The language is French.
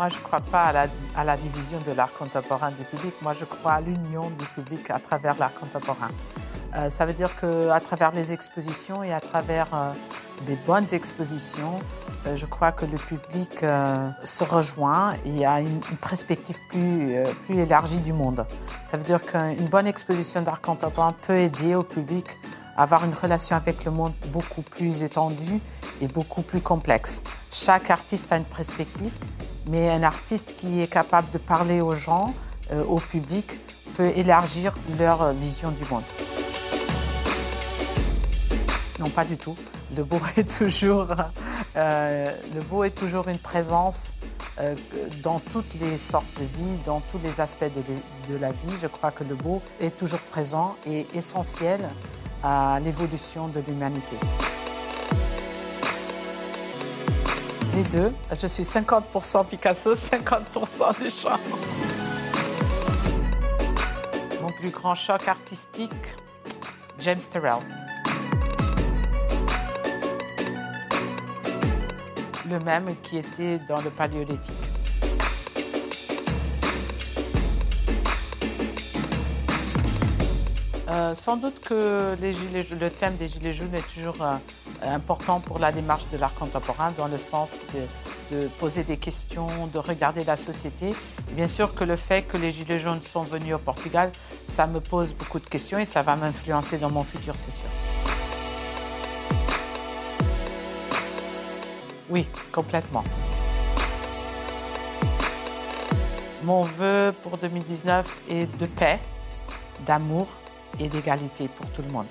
Moi, je ne crois pas à la, division de l'art contemporain du public. Moi, je crois à l'union du public à travers l'art contemporain. Euh, ça veut dire qu'à travers les expositions et à travers euh, des bonnes expositions, euh, je crois que le public se rejoint et a une, une perspective plus, plus élargie du monde. Ça veut dire qu'une bonne exposition d'art contemporain peut aider au public à avoir une relation avec le monde beaucoup plus étendue et beaucoup plus complexe. Chaque artiste a une perspective, mais un artiste qui est capable de parler aux gens, au public, peut élargir leur vision du monde. Non, pas du tout. Le beau est toujours, euh, le beau est toujours une présence euh, dans toutes les sortes de vie, dans tous les aspects de, la vie. Je crois que le beau est toujours présent et essentiel à l'évolution de l'humanité. Je suis 50% Picasso, 50% Duchamp. Mon plus grand choc artistique, James Turrell. le même qui était dans le paléolithique. Euh, sans doute que le thème des Gilets jaunes est toujours euh, important pour la démarche de l'art contemporain, dans le sens de, de, poser des questions, de regarder la société. bien sûr que le fait que les Gilets jaunes sont venus au Portugal, ça me pose beaucoup de questions et ça va m'influencer dans mon futur, c'est sûr. Oui, complètement. Mon vœu pour 2019 est de paix, d'amour et d'égalité pour tout le monde.